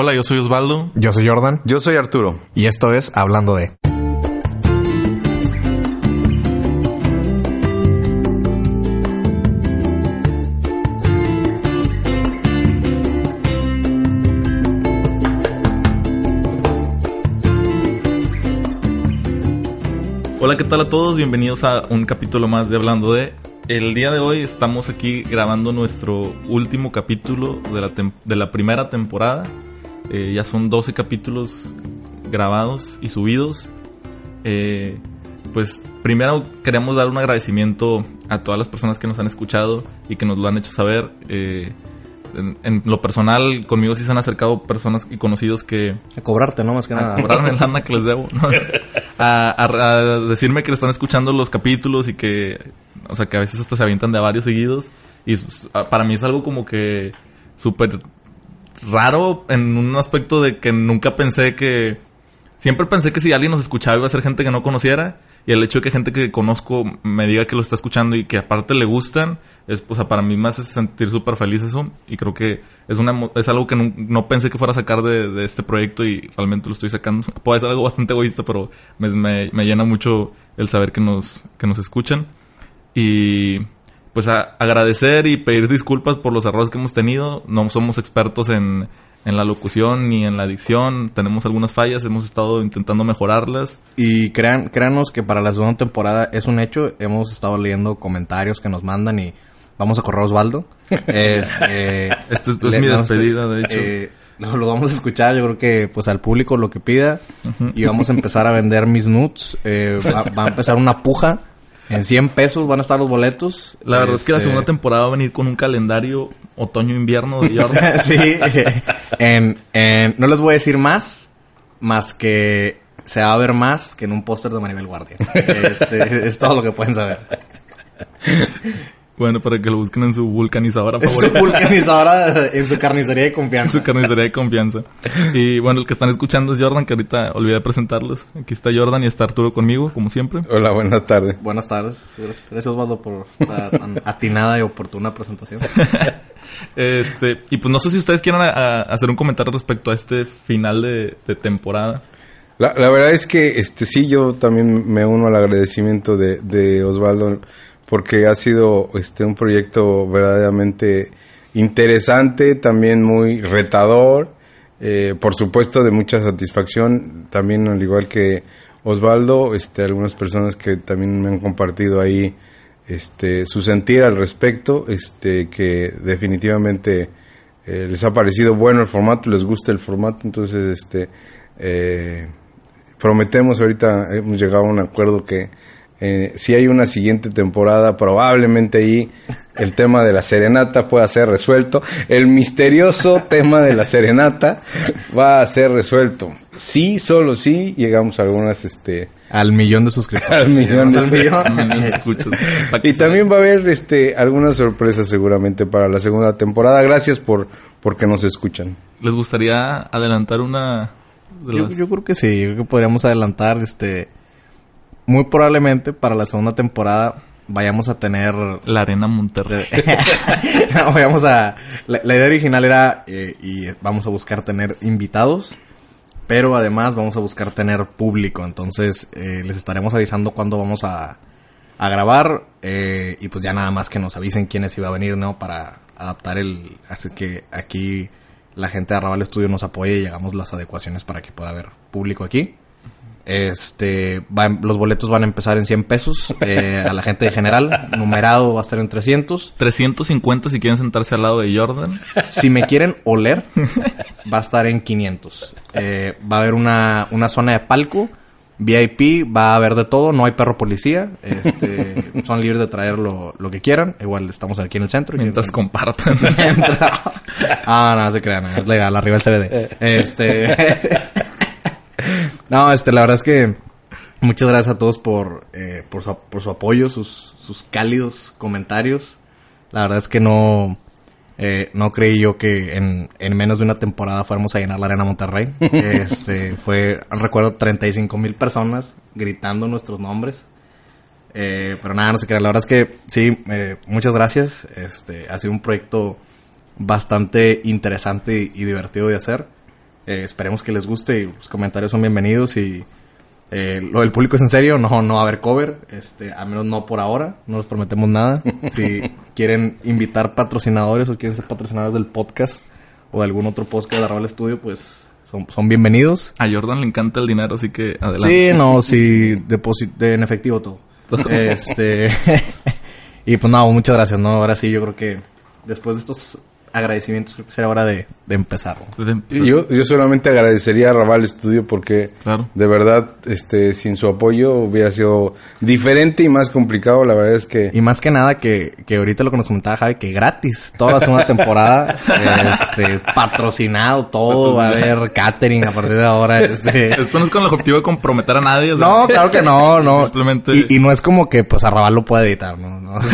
Hola, yo soy Osvaldo. Yo soy Jordan. Yo soy Arturo. Y esto es Hablando de. Hola, ¿qué tal a todos? Bienvenidos a un capítulo más de Hablando de. El día de hoy estamos aquí grabando nuestro último capítulo de la, tem- de la primera temporada. Eh, ya son 12 capítulos grabados y subidos. Eh, pues primero queremos dar un agradecimiento a todas las personas que nos han escuchado y que nos lo han hecho saber. Eh, en, en lo personal, conmigo sí se han acercado personas y conocidos que, A cobrarte, ¿no? Más que a nada. cobrarme lana que les debo, ¿no? a, a- a decirme que le están escuchando los capítulos y que, o sea, que a veces hasta se avientan de a varios seguidos. Y a- para mí es algo como que súper raro en un aspecto de que nunca pensé que... Siempre pensé que si alguien nos escuchaba iba a ser gente que no conociera. Y el hecho de que gente que conozco me diga que lo está escuchando y que aparte le gustan, es, o sea, para mí me hace sentir súper feliz eso. Y creo que es una es algo que no, no pensé que fuera a sacar de, de este proyecto y realmente lo estoy sacando. Puede ser algo bastante egoísta, pero me, me- me llena mucho el saber que nos, que nos escuchan. Y pues a- agradecer y pedir disculpas por los errores que hemos tenido. No somos expertos en, en la locución ni en la dicción. Tenemos algunas fallas, hemos estado intentando mejorarlas. Y crean, créanos que para la segunda temporada es un hecho. Hemos estado leyendo comentarios que nos mandan y vamos a correr a Osvaldo. Este, Esta es, le- mi despedida, de hecho. eh, no, lo vamos a escuchar, yo creo que pues al público lo que pida. Y vamos a empezar a vender mis nudes. Eh, va, va a empezar una puja. En 100 pesos van a estar los boletos. la verdad es que la Este, segunda temporada va a venir con un calendario otoño-invierno de Jordan. sí. En, en- no les voy a decir más, más que se va a ver más que en un póster de Maribel Guardia. Este, es todo lo que pueden saber. Bueno, para que lo busquen en su vulcanizadora En su favorita. vulcanizadora, en su carnicería de en confianza. su carnicería de confianza. Y bueno, el que están escuchando es Jordan, que ahorita olvidé presentarlos. Aquí está Jordan y está Arturo conmigo, como siempre. Hola, buenas tardes. Buenas tardes. Gracias, gracias, Osvaldo por esta tan atinada y oportuna presentación. Este, y pues no sé si ustedes quieran a- a hacer un comentario respecto a este final de, de temporada. La, la verdad es que este sí, yo también me uno al agradecimiento de, de Osvaldo porque ha sido este un proyecto verdaderamente interesante, también muy retador, eh, por supuesto de mucha satisfacción, también al igual que Osvaldo, este algunas personas que también me han compartido ahí este su sentir al respecto, este que definitivamente eh, les ha parecido bueno el formato, les gusta el formato, entonces este eh, prometemos ahorita hemos llegado a un acuerdo que eh, si hay una siguiente temporada probablemente ahí el tema de la serenata pueda ser resuelto. El misterioso tema de la serenata va a ser resuelto. Sí solo sí llegamos a algunas este Al millón de suscriptores. Al millón de que y también va a haber este algunas sorpresas seguramente para la segunda temporada. Gracias por porque nos escuchan. ¿Les gustaría adelantar una de Yo, las- yo creo que sí, yo creo que podríamos adelantar, este, muy probablemente para la segunda temporada vayamos a tener, la Arena Monterrey? no, vayamos a, la, la idea original era, eh, y vamos a buscar tener invitados, pero además vamos a buscar tener público, entonces eh, les estaremos avisando cuándo vamos a, a grabar, eh, y pues ya nada más que nos avisen quiénes iba a venir, ¿no? Para adaptar el, así que aquí la gente de Arrabal Estudio nos apoye y hagamos las adecuaciones para que pueda haber público aquí. Este, va- los boletos van a empezar en 100 pesos eh, a la gente de general. Numerado va a estar en 300. 350 si quieren sentarse al lado de Jordan. Si me quieren oler, va a estar en 500. Eh, va a haber una, una zona de palco. VIP, va a haber de todo. No hay perro policía. Este, son libres de traer lo, lo que quieran. Igual estamos aquí en el centro. Mientras compartan. Ah, no, no se crean, es legal, arriba el CBD. Este. No, este, la verdad es que muchas gracias a todos por, eh, por, su, por su apoyo, sus, sus cálidos comentarios. La verdad es que no, eh, no creí yo que en, en menos de una temporada fuéramos a llenar la Arena Monterrey. Este, fue, recuerdo, 35 mil personas gritando nuestros nombres. Eh, pero nada, no se crean. La verdad es que sí, eh, muchas gracias. Este, ha sido un proyecto bastante interesante y, y divertido de hacer. Eh, esperemos que les guste y los comentarios son bienvenidos y eh, lo del público es en serio, no, no va a haber cover, este, al menos no por ahora, no les prometemos nada. si quieren invitar patrocinadores o quieren ser patrocinadores del podcast o de algún otro podcast de Arrabal Studio, pues son, son bienvenidos. A Jordan le encanta el dinero, así que adelante. Sí, no, sí, deposit de en efectivo todo. este y pues no, muchas gracias, no, ahora sí yo creo que después de estos agradecimientos creo que será hora de, de empezar. Yo, yo solamente agradecería a Raval Studio porque Claro. de verdad, este, sin su apoyo hubiera sido diferente y más complicado. La verdad es que Y más que nada que, que ahorita lo que nos comentaba Javi, que gratis, toda la segunda temporada, este, patrocinado todo, va a haber catering a partir de ahora, este. Esto no es con el objetivo de comprometer a nadie. o sea, No, claro que no, no. Simplemente- Y, y no es como que pues Arrabal lo puede editar, ¿no? no.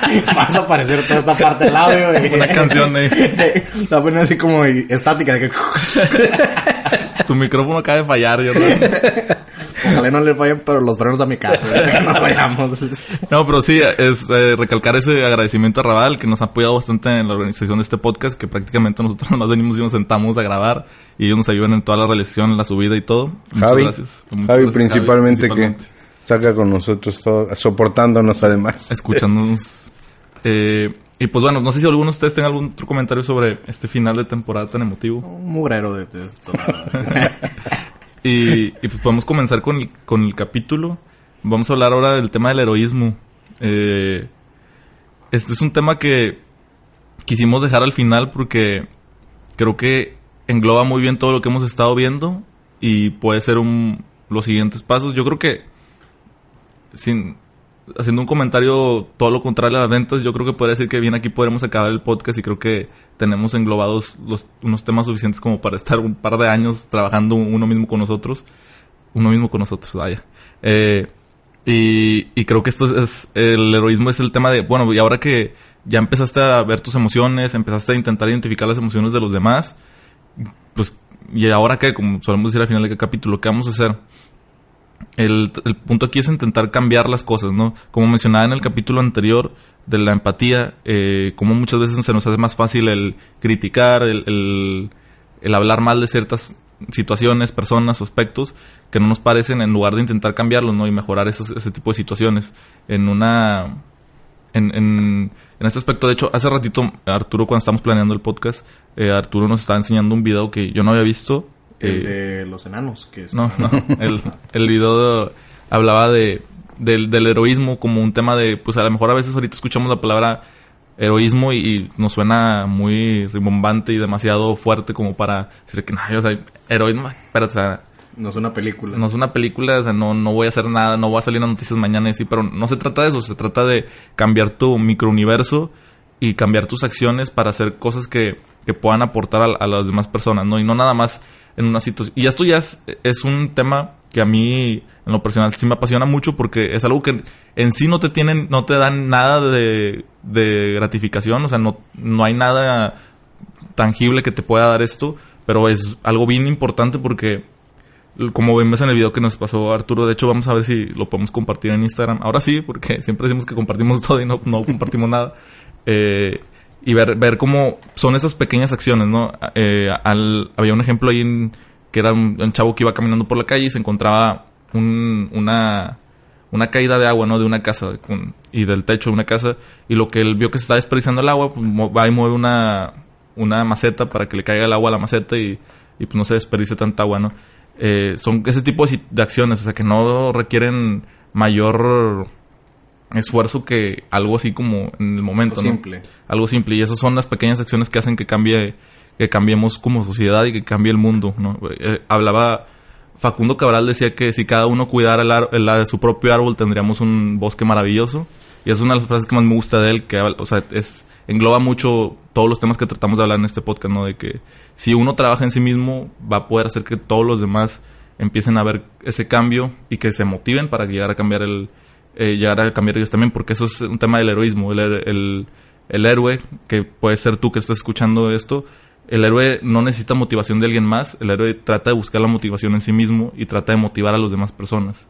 Vas a aparecer toda esta parte del audio. y- Una canción ahí. La ponen así como estática. De que... Tu micrófono acaba de fallar, Jordan. Ojalá no le fallen, pero los frenos a mi carro. no vayamos. No, pero sí, es eh, recalcar ese agradecimiento a Raval, que nos ha apoyado bastante en la organización de este podcast, que prácticamente nosotros nomás venimos y nos sentamos a grabar, y ellos nos ayudan en toda la realización, la subida y todo. Muchas Javi, gracias. Muchas Javi gracias, principalmente, principalmente. que saca con nosotros todo, soportándonos además. Escuchándonos. Eh, y pues bueno, no sé si alguno de ustedes tenga algún otro comentario sobre este final de temporada tan emotivo. Un mugrero de... de- Y, y pues podemos comenzar con el, con el capítulo. Vamos a hablar ahora del tema del heroísmo. Eh, este es un tema que quisimos dejar al final porque creo que engloba muy bien todo lo que hemos estado viendo y puede ser un, los siguientes pasos. Yo creo que, sin, haciendo un comentario todo lo contrario a las ventas, yo creo que podría decir que bien aquí podremos acabar el podcast y creo que tenemos englobados los, unos temas suficientes como para estar un par de años trabajando uno mismo con nosotros. Uno mismo con nosotros, vaya. Eh, y, y creo que esto es, el heroísmo es el tema de, bueno, y ahora que ya empezaste a ver tus emociones, empezaste a intentar identificar las emociones de los demás, pues, y ahora que, como solemos decir al final de cada capítulo, ¿qué vamos a hacer? El, el punto aquí es intentar cambiar las cosas, ¿no? Como mencionaba en el capítulo anterior de la empatía, eh, como muchas veces se nos hace más fácil el criticar, el, el, hablar mal de ciertas situaciones, personas aspectos que no nos parecen en lugar de intentar cambiarlos, ¿no? Y mejorar esos- ese tipo de situaciones. En una... En, en, en este aspecto, de hecho, hace ratito, Arturo, cuando estamos planeando el podcast, eh, Arturo nos estaba enseñando un video que yo no había visto. El eh, de los enanos. Que es- no, no. El, el video de- hablaba de, del, del heroísmo como un tema de, pues a lo mejor a veces ahorita escuchamos la palabra heroísmo y, y nos suena muy rimbombante y demasiado fuerte como para decir que no, o sea, heroísmo, pero o sea, No es una película. no es una película, o sea, no, no voy a hacer nada, no voy a salir en noticias mañana y así, pero no se trata de eso, se trata de cambiar tu microuniverso y cambiar tus acciones para hacer cosas que, que puedan aportar a, a las demás personas, ¿no? Y no nada más en una situación. Y esto ya es, un tema que a mí, en lo personal, sí me apasiona mucho porque es algo que en sí no te tienen, no te dan nada de, de gratificación, o sea, no, no hay nada tangible que te pueda dar esto, pero es algo bien importante porque como vemos en el video que nos pasó Arturo, de hecho vamos a ver si lo podemos compartir en Instagram. Ahora sí, porque siempre decimos que compartimos todo y no, no compartimos nada. Eh, y ver, ver cómo son esas pequeñas acciones, ¿no? Eh, había un ejemplo ahí en- que era un, un chavo que iba caminando por la calle y se encontraba un- una, una caída de agua, ¿no? De una casa y del techo de una casa. Y lo que él vio que se estaba desperdiciando el agua, pues va y mueve una, una maceta para que le caiga el agua a la maceta y, pues no se desperdicie tanta agua, ¿no? Eh, son ese tipo de acciones, o sea, que no requieren mayor esfuerzo que algo así como en el momento, Algo ¿no? simple. Algo simple. Y esas son las pequeñas acciones que hacen que cambie, que cambiemos como sociedad y que cambie el mundo, ¿no? Eh, hablaba, Facundo Cabral decía que si cada uno cuidara el ar- el su propio árbol tendríamos un bosque maravilloso. Y es una de las frases que más me gusta de él, que o sea, es, engloba mucho todos los temas que tratamos de hablar en este podcast, ¿no? De que si uno trabaja en sí mismo, va a poder hacer que todos los demás empiecen a ver ese cambio y que se motiven para llegar a cambiar el, eh, llegar a cambiar ellos también, porque eso es un tema del heroísmo. El, el, héroe, que puede ser tú que estás escuchando esto, el héroe no necesita motivación de alguien más, el héroe trata de buscar la motivación en sí mismo y trata de motivar a las demás personas.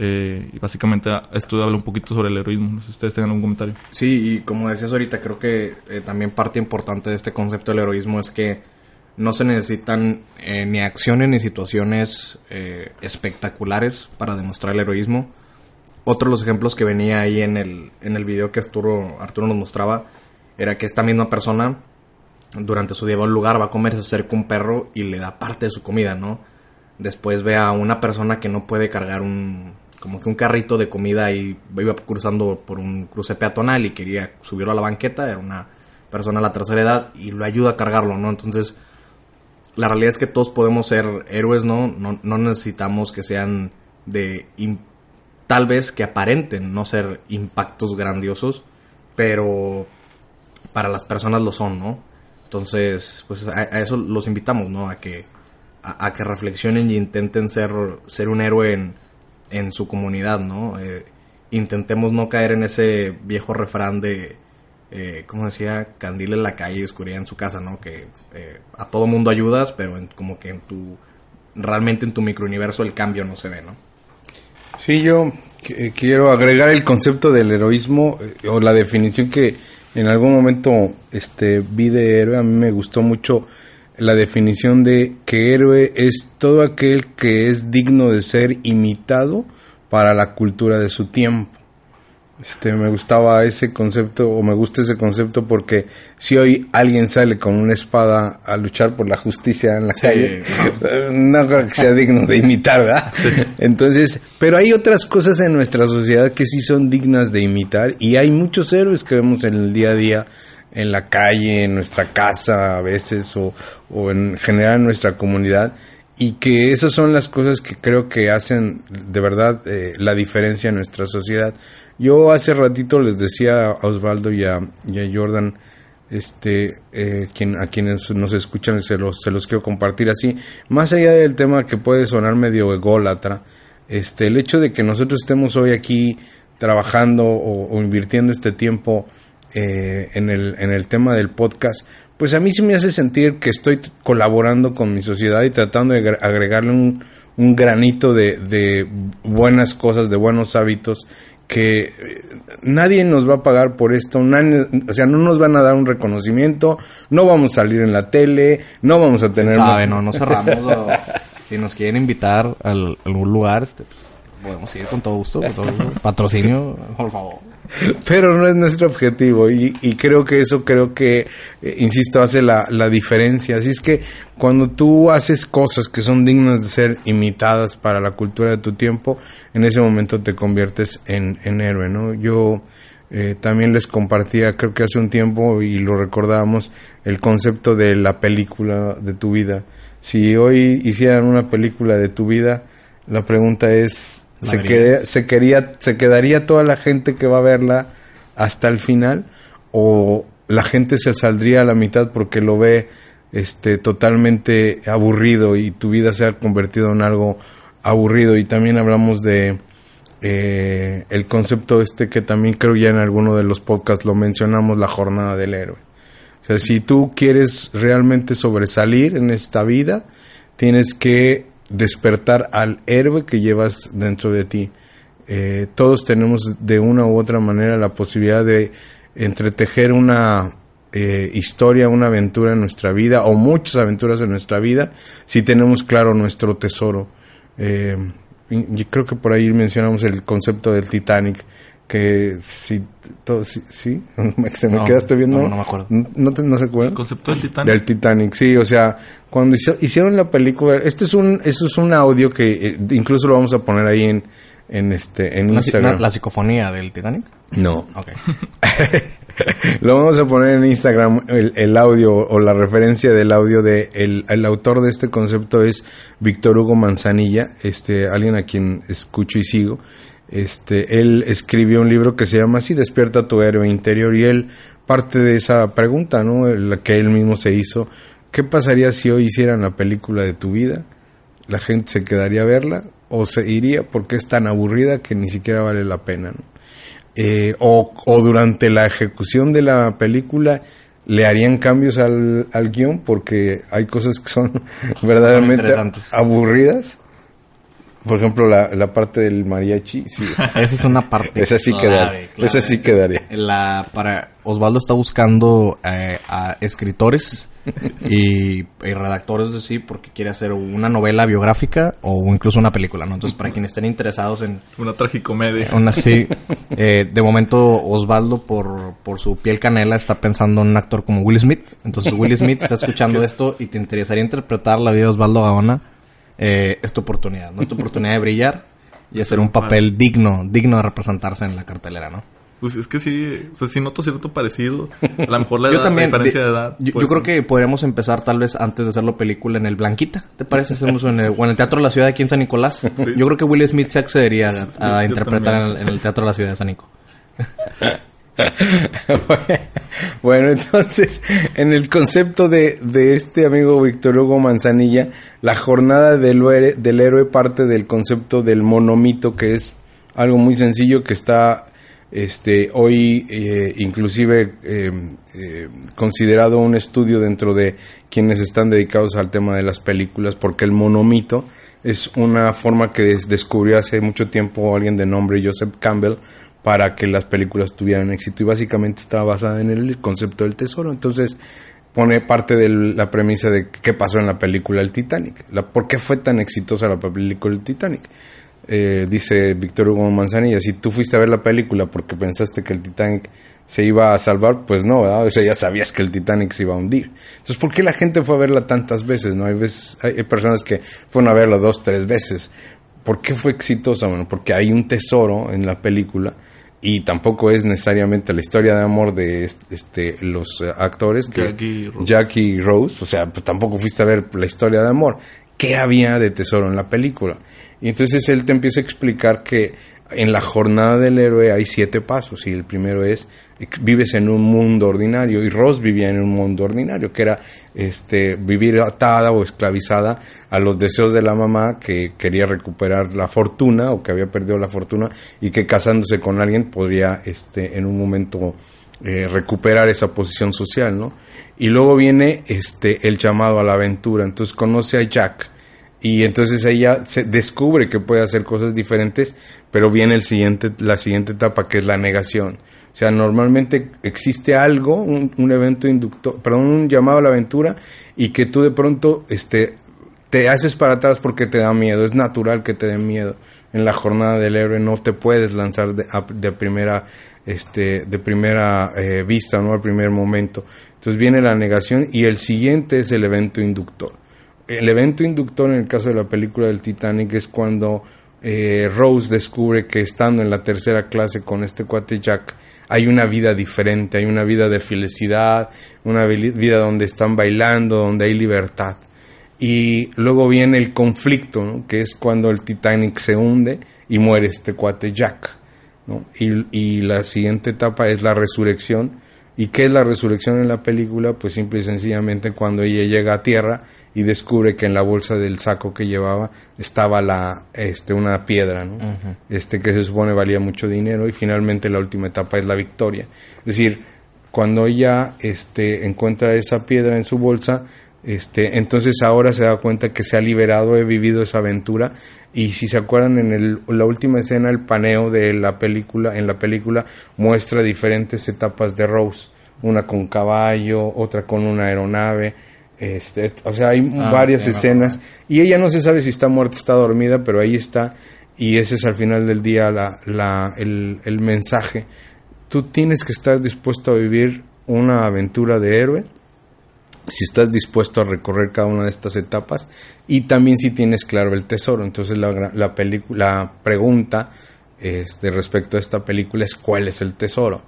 Eh, y básicamente ah, esto habla un poquito sobre el heroísmo. No sé si ustedes tengan algún comentario. Sí, y como decías ahorita, creo que eh, también parte importante de este concepto del heroísmo es que no se necesitan eh, ni acciones ni situaciones espectaculares para demostrar el heroísmo. Otro de los ejemplos que venía ahí en el, en el video que Arturo, Arturo nos mostraba era que esta misma persona durante su día va a un lugar, va a comer, se acerca un perro y le da parte de su comida, ¿no? Después ve a una persona que no puede cargar un, como que un carrito de comida y iba cruzando por un cruce peatonal y quería subirlo a la banqueta, era una persona a la tercera edad y lo ayuda a cargarlo, ¿no? Entonces, la realidad es que todos podemos ser héroes, ¿no? No, no necesitamos que sean de... tal vez que aparenten no ser impactos grandiosos, pero para las personas lo son, ¿no? Entonces, pues a, eso los invitamos, ¿no? A que, a, que reflexionen y intenten ser, ser un héroe en, en su comunidad, ¿no? Eh, intentemos no caer en ese viejo refrán de, eh, como decía, candil en la calle y oscuridad en su casa, ¿no? Que eh, a todo mundo ayudas, pero como que en tu, realmente en tu microuniverso el cambio no se ve, ¿no? Sí, yo quiero agregar el concepto del heroísmo eh, o la definición que en algún momento este vi de héroe, a mí me gustó mucho la definición de que héroe es todo aquel que es digno de ser imitado para la cultura de su tiempo. Este, me gustaba ese concepto o me gusta ese concepto porque si hoy alguien sale con una espada a luchar por la justicia en la calle, no creo que sea digno de imitar, ¿verdad? Entonces, pero hay otras cosas en nuestra sociedad que sí son dignas de imitar y hay muchos héroes que vemos en el día a día en la calle, en nuestra casa a veces o, o en general en nuestra comunidad y que esas son las cosas que creo que hacen de verdad eh, la diferencia en nuestra sociedad. Yo hace ratito les decía a Osvaldo y a, Jordan, este, eh, quien, a quienes nos escuchan, se los, se los quiero compartir así, más allá del tema que puede sonar medio ególatra, este, el hecho de que nosotros estemos hoy aquí trabajando o, invirtiendo este tiempo eh, en, el, en el tema del podcast, pues a mí sí me hace sentir que estoy colaborando con mi sociedad y tratando de agregarle un, un granito de, de, buenas cosas, de buenos hábitos, que eh, nadie nos va a pagar por esto, o sea, no nos van a dar un reconocimiento, no vamos a salir en la tele, no vamos a tener... Sabe, no, no cerramos. si nos quieren invitar a algún lugar, este, pues, podemos ir con todo gusto, con todo gusto. Patrocinio, por favor. Pero no es nuestro objetivo y, creo que eso creo que, eh, insisto, hace la, la, diferencia. Así es que cuando tú haces cosas que son dignas de ser imitadas para la cultura de tu tiempo, en ese momento te conviertes en, en héroe, ¿no? Yo eh, también les compartía, creo que hace un tiempo y lo recordábamos, el concepto de la película de tu vida. Si hoy hicieran una película de tu vida, la pregunta es se, se, quería, se quedaría toda la gente que va a verla hasta el final o la gente se saldría a la mitad porque lo ve este totalmente aburrido y tu vida se ha convertido en algo aburrido. Y también hablamos de eh, el concepto este que también creo ya en alguno de los podcasts lo mencionamos la jornada del héroe. O sea si tú quieres realmente sobresalir en esta vida tienes que despertar al héroe que llevas dentro de ti. Eh, todos tenemos de una u otra manera la posibilidad de entretejer una eh, historia, una aventura en nuestra vida o muchas aventuras en nuestra vida si tenemos claro nuestro tesoro. Eh, y creo que por ahí mencionamos el concepto del Titanic que si todo sí, sí se me quedaste viendo. no, no me acuerdo. No, te, no se acuerdan el concepto del Titanic. Del Titanic sí o sea cuando hicieron la película este es un eso es un audio que eh, incluso lo vamos a poner ahí en en este en Instagram. la, psicofonía del Titanic no. Okay. lo vamos a poner en Instagram el, el, audio o la referencia del audio de el, el autor de este concepto es Víctor Hugo Manzanilla este alguien a quien escucho y sigo este, él escribió un libro que se llama así, Despierta tu héroe interior, y él parte de esa pregunta, ¿no? La que él mismo se hizo, ¿qué pasaría si hoy hicieran la película de tu vida? ¿La gente se quedaría a verla o se iría porque es tan aburrida que ni siquiera vale la pena, eh, o, o, durante la ejecución de la película le harían cambios al, al guion porque hay cosas que son verdaderamente aburridas por ejemplo, la, la parte del mariachi, sí. Esa es una parte. Esa sí quedaría. esa sí quedaría. La, para, Osvaldo está buscando eh, a escritores y, y redactores de sí porque quiere hacer una novela biográfica o incluso una película, ¿no? Entonces, para quienes estén interesados en Una tragicomedia. una sí, eh, de momento Osvaldo por, por su piel canela está pensando en un actor como Will Smith. Entonces, Will Smith está escuchando esto y te interesaría interpretar la vida de Osvaldo Gaona, eh, es tu oportunidad, ¿no? Es tu oportunidad de brillar y hacer un papel digno, digno de representarse en la cartelera, ¿no? Pues es que sí, o sea, sí noto cierto parecido. A lo mejor la, Yo edad, también. la diferencia de- de edad. Yo, pues, yo creo que podríamos empezar tal vez antes de hacerlo película en el Blanquita. ¿Te parece? Hacemos en el, o en el Teatro de la Ciudad aquí en San Nicolás. Yo creo que Will Smith se accedería a, interpretar en el, en el Teatro de la Ciudad de San Nico. bueno, entonces, en el concepto de, de este amigo Víctor Hugo Manzanilla, la jornada del, héroe- del héroe parte del concepto del monomito, que es algo muy sencillo que está este, hoy eh, inclusive eh, eh, considerado un estudio dentro de quienes están dedicados al tema de las películas, porque el monomito es una forma que des- descubrió hace mucho tiempo alguien de nombre Joseph Campbell para que las películas tuvieran éxito y básicamente estaba basada en el concepto del tesoro. Entonces pone parte de la premisa de qué pasó en la película El Titanic, la, por qué fue tan exitosa la película El Titanic. Eh, dice Víctor Hugo Manzanilla, si tú fuiste a ver la película porque pensaste que el Titanic se iba a salvar, pues no. O sea, ya sabías que el Titanic se iba a hundir. Entonces, ¿por qué la gente fue a verla tantas veces? No hay veces, hay personas que fueron a verla dos, tres veces. ¿Por qué fue exitosa? Bueno, porque hay un tesoro en la película y tampoco es necesariamente la historia de amor de est- este, los eh, actores que Jackie Rose, o sea, pues tampoco fuiste a ver la historia de amor. ¿Qué había de tesoro en la película? Y entonces él te empieza a explicar que en la jornada del héroe hay siete pasos y el primero es vives en un mundo ordinario y Rose vivía en un mundo ordinario que era este vivir atada o esclavizada a los deseos de la mamá que quería recuperar la fortuna o que había perdido la fortuna y que casándose con alguien podría este en un momento eh, recuperar esa posición social, ¿no? Y luego viene este el llamado a la aventura. Entonces conoce a Jack y entonces ella se descubre que puede hacer cosas diferentes, pero viene el siguiente, la siguiente etapa que es la negación. O sea, normalmente existe algo, un, un evento inductor, perdón, un llamado a la aventura y que tú de pronto este te haces para atrás porque te da miedo, es natural que te dé miedo. En la jornada del héroe no te puedes lanzar de, a- de primera este de primera eh, vista, no al primer momento. Entonces viene la negación y el siguiente es el evento inductor. El evento inductor en el caso de la película del Titanic es cuando eh, Rose descubre que estando en la tercera clase con este cuate Jack hay una vida diferente, hay una vida de felicidad, una vi- vida donde están bailando, donde hay libertad. Y luego viene el conflicto, que es cuando el Titanic se hunde y muere este cuate Jack. y la siguiente etapa es la resurrección. ¿Y qué es la resurrección en la película? Pues simple y sencillamente cuando ella llega a tierra y descubre que en la bolsa del saco que llevaba estaba la este una piedra, ¿no? Este que se supone valía mucho dinero y finalmente la última etapa es la victoria. Es decir, cuando ella este encuentra esa piedra en su bolsa, este, entonces ahora se da cuenta que se ha liberado, he vivido esa aventura y si se acuerdan en el- la última escena el paneo de la película, en la película muestra diferentes etapas de Rose, una con caballo, otra con una aeronave, este, o sea hay Ah, varias sí, escenas. y ella no se sabe si está muerta, está dormida, pero ahí está. Y ese es al final del día la, la, el, el mensaje. Tú tienes que estar dispuesto a vivir una aventura de héroe si estás dispuesto a recorrer cada una de estas etapas y también si tienes claro el tesoro. Entonces la, la, la pregunta este, respecto a esta película es cuál es el tesoro.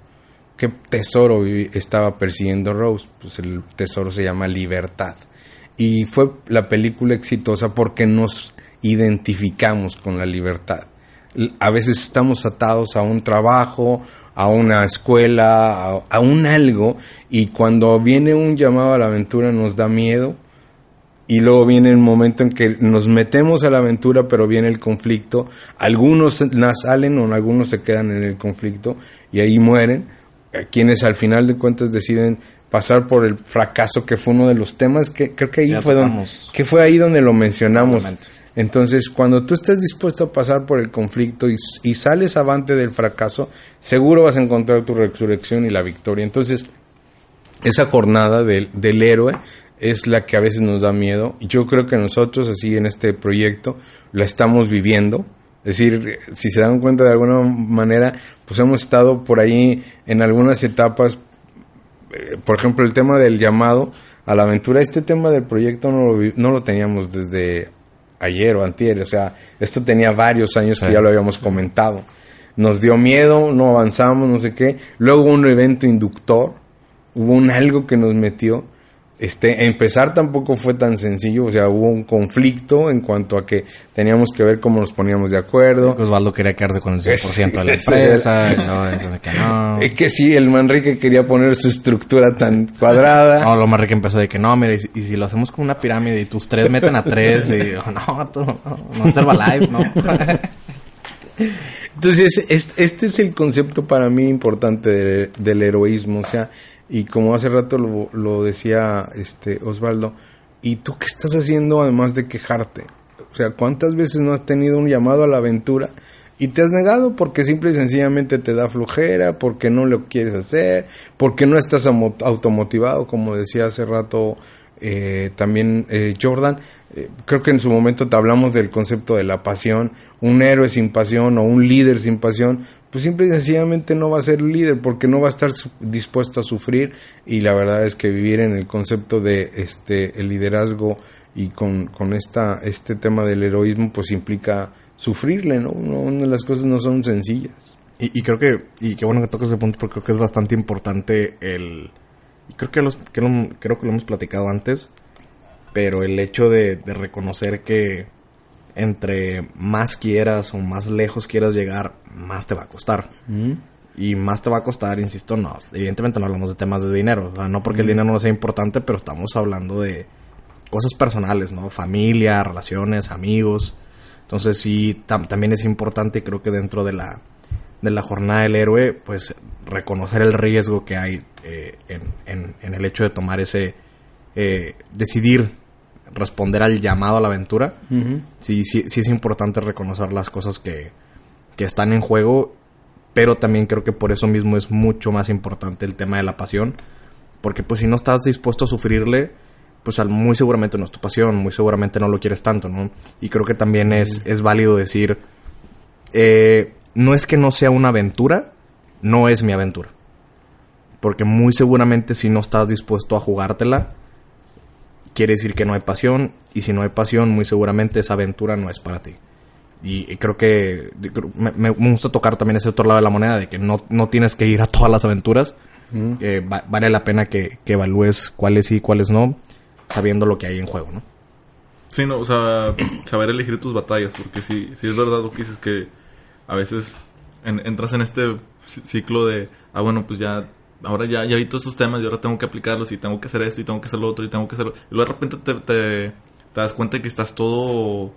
¿Qué tesoro estaba persiguiendo Rose? Pues el tesoro se llama libertad. Y fue la película exitosa porque nos identificamos con la libertad. A veces estamos atados a un trabajo, a una escuela, a, a un algo, y cuando viene un llamado a la aventura nos da miedo, y luego viene el momento en que nos metemos a la aventura, pero viene el conflicto. Algunos salen o algunos se quedan en el conflicto y ahí mueren. Quienes al final de cuentas deciden pasar por el fracaso, que fue uno de los temas que creo que ahí Ya fue donde, que fue ahí donde lo mencionamos. Entonces, cuando tú estés dispuesto a pasar por el conflicto y, sales avante del fracaso, seguro vas a encontrar tu resurrección y la victoria. Entonces, esa jornada del, del héroe es la que a veces nos da miedo. Yo creo que nosotros, así en este proyecto, la estamos viviendo. Es decir, si se dan cuenta de alguna manera, pues hemos estado por ahí en algunas etapas, eh, por ejemplo, el tema del llamado a la aventura, este tema del proyecto no lo, no lo teníamos desde ayer o antier, o sea, esto tenía varios años que ya lo habíamos comentado. Nos dio miedo, no avanzamos, no sé qué. Luego hubo un evento inductor, hubo un algo que nos metió. Este, empezar tampoco fue tan sencillo, o sea, hubo un conflicto en cuanto a que teníamos que ver cómo nos poníamos de acuerdo. Osvaldo quería quedarse con el 100% de la Sí, empresa. dice que no. Es que sí, el Manrique quería poner su estructura tan cuadrada. No, lo más rico empezó de que no, mira, y, si- y si lo hacemos con una pirámide y tus tres meten a tres, y yo, no, tú, no, no es Herbalife, no. Entonces, es- este es el concepto para mí importante de- del heroísmo, o sea, y como hace rato lo, lo decía este Osvaldo, ¿y tú qué estás haciendo además de quejarte? O sea, ¿cuántas veces no has tenido un llamado a la aventura y te has negado porque simple y sencillamente te da flojera, porque no lo quieres hacer, porque no estás automotivado, como decía hace rato eh, también eh, Jordan, eh, creo que en su momento te hablamos del concepto de la pasión, un héroe sin pasión o un líder sin pasión, pues simple y sencillamente no va a ser líder porque no va a estar dispuesto a sufrir y la verdad es que vivir en el concepto de este el liderazgo y con, con esta este tema del heroísmo pues implica sufrirle, ¿no? No, las cosas no son sencillas. Y, y creo que, y qué bueno que tocas ese punto porque creo que es bastante importante el, y creo que, los, que lo, creo que lo hemos platicado antes, pero el hecho de, de reconocer que entre más quieras o más lejos quieras llegar, más te va a costar. Y más te va a costar, insisto, no. Evidentemente no hablamos de temas de dinero. O sea, no porque el dinero no sea importante, pero estamos hablando de cosas personales, ¿no? Familia, relaciones, amigos. Entonces sí, tam- también es importante y creo que dentro de la, de la jornada del héroe, pues reconocer el riesgo que hay eh, en, en- en el hecho de tomar ese, eh, decidir responder al llamado a la aventura. Sí, sí, sí es importante reconocer las cosas que, que están en juego, pero también creo que por eso mismo es mucho más importante el tema de la pasión, porque pues si no estás dispuesto a sufrirle, pues al- muy seguramente no es tu pasión, muy seguramente no lo quieres tanto, ¿no? Y creo que también es, es válido decir, eh, no es que no sea una aventura, no es mi aventura. Porque muy seguramente si no estás dispuesto a jugártela, quiere decir que no hay pasión, y si no hay pasión, muy seguramente esa aventura no es para ti. Y, y creo que me, me gusta tocar también ese otro lado de la moneda, de que no, no tienes que ir a todas las aventuras. Eh, va- vale la pena que, que evalúes cuáles sí y cuáles no, sabiendo lo que hay en juego, ¿no? Sí, no, o sea, saber elegir tus batallas, porque sí, sí es verdad lo que dices que a veces en- entras en este ci- ciclo de, ah, bueno, pues ya, ahora ya, ya vi todos estos temas y ahora tengo que aplicarlos y tengo que hacer esto y tengo que hacer lo otro y tengo que hacerlo. Y luego de repente te, te, te das cuenta de que estás todo,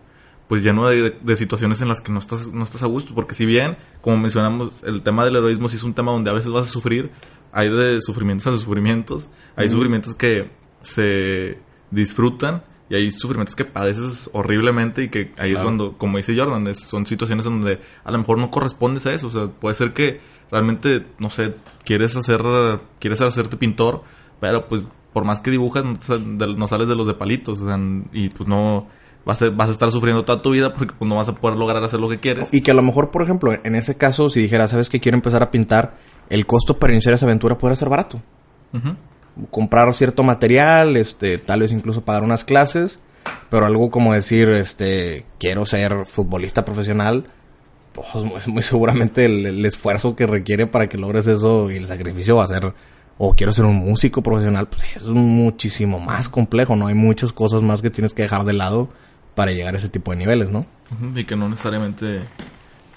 pues lleno de, de situaciones en las que no estás, no estás a gusto, porque si bien, como mencionamos, el tema del heroísmo sí es un tema donde a veces vas a sufrir, hay de sufrimientos a sufrimientos, hay sufrimientos que se disfrutan y hay sufrimientos que padeces horriblemente y que ahí es cuando, como dice Jordan, es- son situaciones donde a lo mejor no correspondes a eso. O sea, puede ser que realmente, no sé, quieres hacer, quieres hacerte pintor, pero pues por más que dibujas, no, sales de los de palitos. o sea, y pues no vas a, vas a estar sufriendo toda tu vida porque pues, no vas a poder lograr hacer lo que quieres. Y que a lo mejor, por ejemplo, en ese caso, si dijera, ¿sabes que quiero empezar a pintar? El costo para iniciar esa aventura puede ser barato. Comprar cierto material, este, tal vez incluso pagar unas clases, pero algo como decir, este, quiero ser futbolista profesional, pues muy- seguramente el, esfuerzo que requiere para que logres eso y el sacrificio va a ser, o quiero ser un músico profesional, pues es muchísimo más complejo, ¿no? Hay muchas cosas más que tienes que dejar de lado para llegar a ese tipo de niveles, ¿no? Y que no necesariamente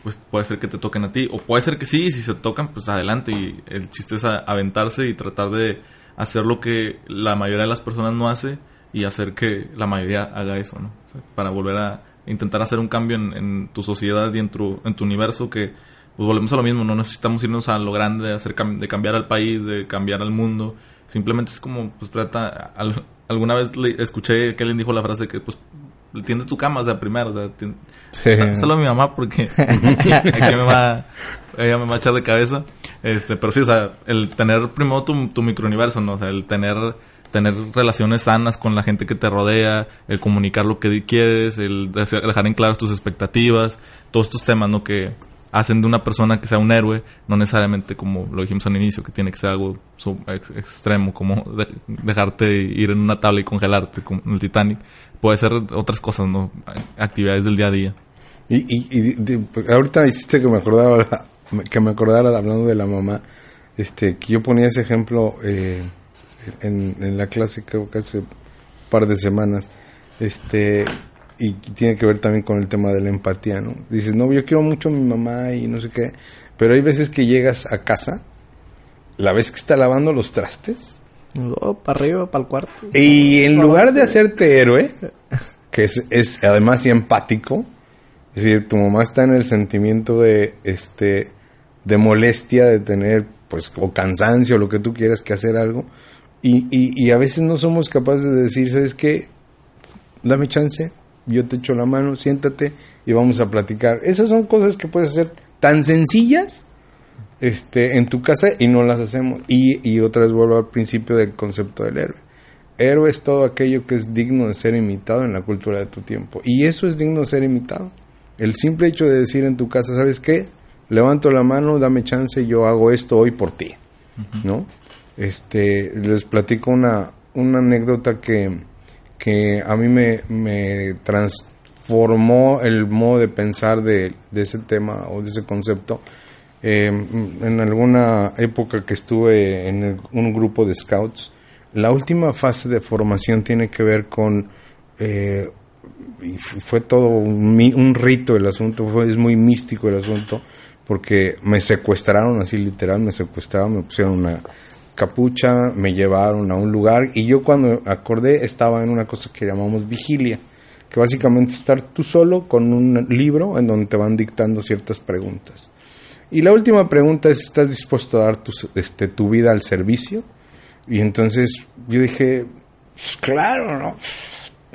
pues puede ser que te toquen a ti o puede ser que sí, si se tocan pues adelante y el chiste es aventarse y tratar de hacer lo que la mayoría de las personas no hace y hacer que la mayoría haga eso, ¿no? Para volver a intentar hacer un cambio en, en tu sociedad y en tu, en tu universo que pues volvemos a lo mismo, no necesitamos irnos a lo grande, de, hacer cam- de cambiar al país, de cambiar al mundo, simplemente es como pues trata, al- alguna vez le- escuché que alguien dijo la frase que pues tiende tu cama, o sea, primero, o sea, Sá- Solo a mi mamá porque aquí me va, ella me va a echar de cabeza. Este, pero sí, o sea, el tener primero tu, tu microuniverso, ¿no? O sea, el tener, tener relaciones sanas con la gente que te rodea, el comunicar lo que quieres, el dejar en claras tus expectativas, todos estos temas, ¿no? Que hacen de una persona que sea un héroe, no necesariamente como lo dijimos al inicio, que tiene que ser algo extremo, como de- dejarte ir en una tabla y congelarte, como en el Titanic. Puede ser otras cosas, ¿no? Actividades del día a día. Y, y, y ahorita hiciste que me acordaba que me acordara hablando de la mamá este que yo ponía ese ejemplo eh, en, en la clase creo que hace un par de semanas este y tiene que ver también con el tema de la empatía no dices no yo quiero mucho a mi mamá y no sé qué pero hay veces que llegas a casa la ves que está lavando los trastes. Para arriba, para el cuarto. y en lugar de hacerte héroe, que es, es además y empático, es decir, tu mamá está en el sentimiento de este de molestia, de tener pues o cansancio, lo que tú quieras que hacer algo, y, y, a veces no somos capaces de decir, ¿sabes qué? Dame chance, yo te echo la mano, siéntate y vamos a platicar. Esas son cosas que puedes hacer tan sencillas este, en tu casa y no las hacemos. Y, y otra vez vuelvo al principio del concepto del héroe. Héroe es todo aquello que es digno de ser imitado en la cultura de tu tiempo. Y eso es digno de ser imitado. El simple hecho de decir en tu casa, ¿sabes qué? Levanto la mano, dame chance, yo hago esto hoy por ti. ¿No? Este, les platico una, una anécdota que, que a mí me, me transformó el modo de pensar de, ese tema o de ese concepto. Eh, en alguna época que estuve en un grupo de scouts, la última fase de formación tiene que ver con eh, y fue todo un, un rito el asunto, fue, es muy místico el asunto, porque me secuestraron así literal, me secuestraron, me pusieron una capucha, me llevaron a un lugar y yo cuando acordé estaba en una cosa que llamamos vigilia, que básicamente es estar tú solo con un libro en donde te van dictando ciertas preguntas. Y la última pregunta es, ¿estás dispuesto a dar tu, este, tu vida al servicio? Y entonces yo dije, pues claro, ¿no?